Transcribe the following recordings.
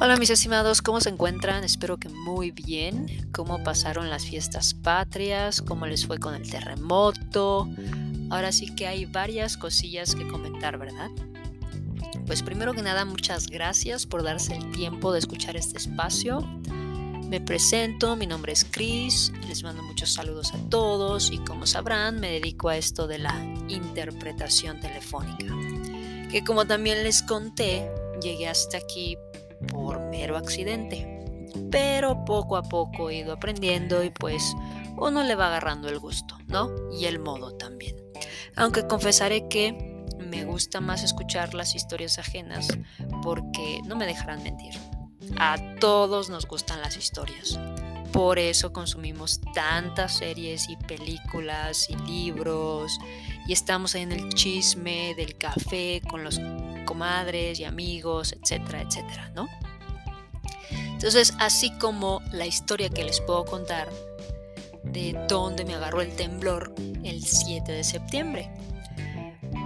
Hola mis estimados, ¿cómo se encuentran? Espero que muy bien. ¿Cómo pasaron las fiestas patrias? ¿Cómo les fue con el terremoto? Ahora sí que hay varias cosillas que comentar, ¿verdad? Pues primero que nada, muchas gracias por darse el tiempo de escuchar este espacio. Me presento, mi nombre es Chris, les mando muchos saludos a todos y como sabrán me dedico a esto de la interpretación telefónica, que como también les conté, llegué hasta aquí por mero accidente. Pero poco a poco he ido aprendiendo y pues uno le va agarrando el gusto, ¿no? Y el modo también. Aunque confesaré que me gusta más escuchar las historias ajenas porque no me dejarán mentir. A todos nos gustan las historias. Por eso consumimos tantas series y películas y libros y estamos ahí en el chisme del café con los comadres y amigos, etcétera, etcétera, ¿no? Entonces, así como la historia que les puedo contar de dónde me agarró el temblor el 7 de septiembre.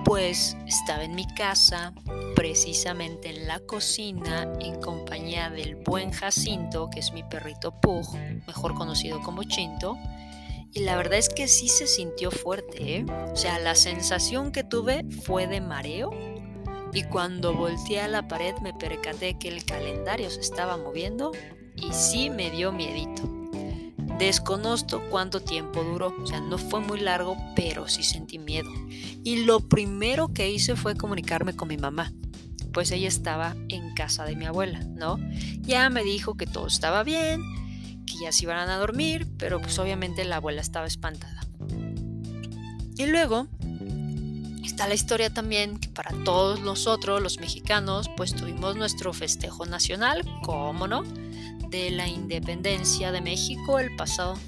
Pues estaba en mi casa, precisamente en la cocina, en compañía del buen Jacinto, que es mi perrito Pug, mejor conocido como Chinto. Y la verdad es que sí se sintió fuerte, ¿eh? O sea, la sensación que tuve fue de mareo y cuando volteé a la pared me percaté que el calendario se estaba moviendo y sí me dio miedito. Desconozco cuánto tiempo duró, o sea, no fue muy largo, pero sí sentí miedo. Y lo primero que hice fue comunicarme con mi mamá, pues ella estaba en casa de mi abuela, ¿no? Ya me dijo que todo estaba bien, que ya se iban a dormir, pero pues obviamente la abuela estaba espantada. Y luego está la historia también para todos nosotros, los mexicanos, pues tuvimos nuestro festejo nacional, ¿cómo no? De la independencia de México el pasado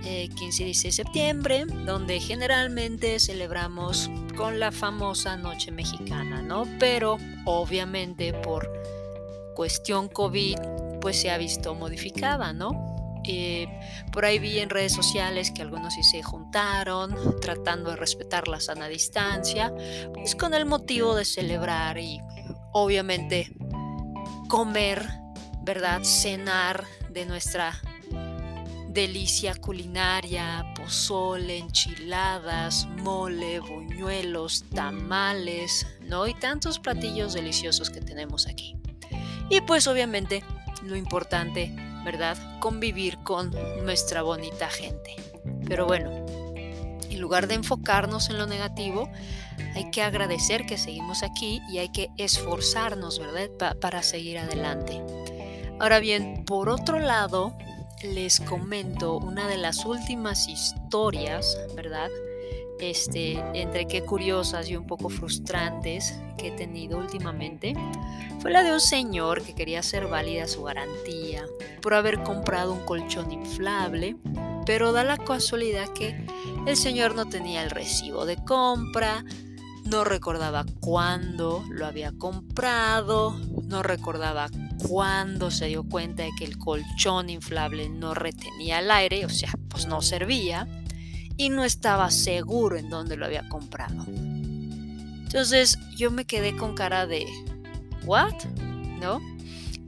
15 eh, y 16 de septiembre, donde generalmente celebramos con la famosa Noche Mexicana, ¿no? Pero obviamente por cuestión COVID, pues se ha visto modificada, ¿no? Eh, por ahí vi en redes sociales que algunos sí se juntaron tratando de respetar la sana distancia, pues con el motivo de celebrar y obviamente comer, ¿verdad? Cenar de nuestra delicia culinaria, pozole, enchiladas, mole, buñuelos, tamales, ¿no? Y tantos platillos deliciosos que tenemos aquí. Y pues obviamente lo importante ¿verdad? Convivir con nuestra bonita gente. Pero bueno, en lugar de enfocarnos en lo negativo, hay que agradecer que seguimos aquí y hay que esforzarnos, ¿verdad? para seguir adelante. Ahora bien, por otro lado, les comento una de las últimas historias, ¿verdad? Este, entre qué curiosas y un poco frustrantes que he tenido últimamente, fue la de un señor que quería hacer válida su garantía por haber comprado un colchón inflable, pero da la casualidad que el señor no tenía el recibo de compra, no recordaba cuándo lo había comprado, no recordaba cuándo se dio cuenta de que el colchón inflable no retenía el aire, o sea, pues no servía y no estaba seguro en dónde lo había comprado. Entonces yo me quedé con cara de ¿what? ¿No?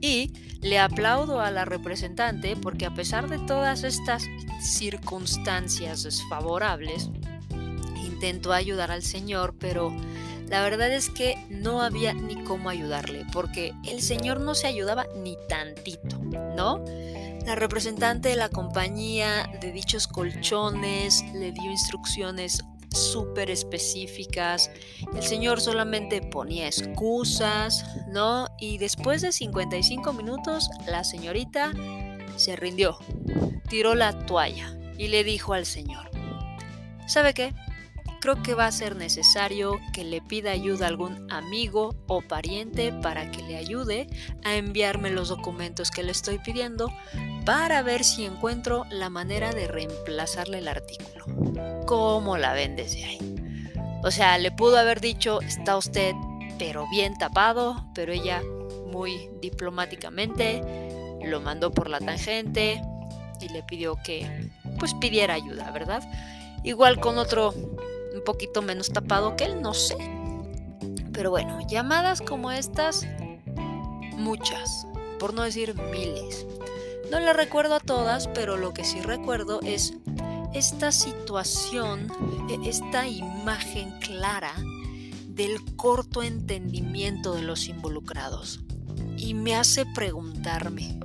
Y le aplaudo a la representante porque a pesar de todas estas circunstancias desfavorables, intentó ayudar al señor, pero la verdad es que no había ni cómo ayudarle, porque el señor no se ayudaba ni tantito, ¿no? La representante de la compañía de dichos colchones le dio instrucciones súper específicas. El señor solamente ponía excusas, ¿no? Y después de 55 minutos, la señorita se rindió, tiró la toalla y le dijo al señor, ¿sabe qué? Creo que va a ser necesario que le pida ayuda a algún amigo o pariente para que le ayude a enviarme los documentos que le estoy pidiendo para ver si encuentro la manera de reemplazarle el artículo. ¿Cómo la ven desde ahí? O sea, le pudo haber dicho, está usted pero bien tapado, pero ella muy diplomáticamente lo mandó por la tangente y le pidió que pues pidiera ayuda, ¿verdad? Igual con otro un poquito menos tapado que él, no sé. Pero bueno, llamadas como estas muchas, por no decir miles. No las recuerdo a todas, pero lo que sí recuerdo es esta situación, e, esta imagen clara del corto entendimiento de los involucrados. Y me hace preguntarme,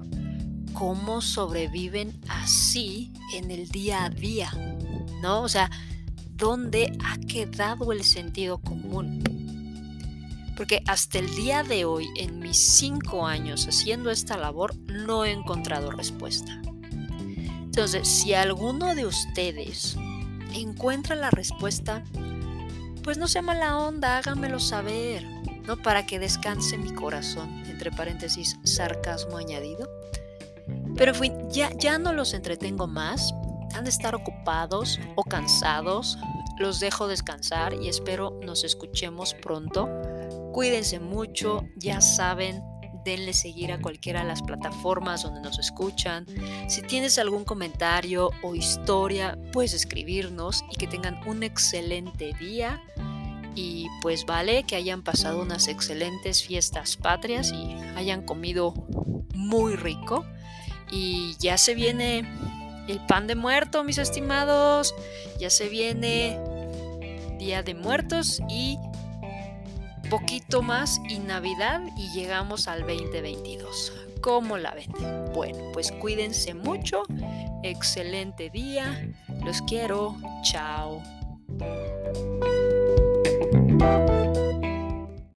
¿cómo sobreviven así en el día a día? ¿No? O sea, ¿dónde ha quedado el sentido común? Porque hasta el día de hoy, en mis cinco años haciendo esta labor, no he encontrado respuesta. Entonces, si alguno de ustedes encuentra la respuesta, pues no sea mala onda, háganmelo saber, ¿no? Para que descanse mi corazón, entre paréntesis, sarcasmo añadido. Pero en ya, ya no los entretengo más, han de estar ocupados o cansados, los dejo descansar y espero nos escuchemos pronto. Cuídense mucho, ya saben, denle seguir a cualquiera de las plataformas donde nos escuchan. Si tienes algún comentario o historia, puedes escribirnos y que tengan un excelente día. Y pues vale que hayan pasado unas excelentes fiestas patrias y hayan comido muy rico. Y ya se viene el pan de muerto, mis estimados. Ya se viene Día de Muertos y poquito más y Navidad y llegamos al 2022. ¿Cómo la ven? Bueno, pues cuídense mucho. Excelente día. Los quiero. Chao.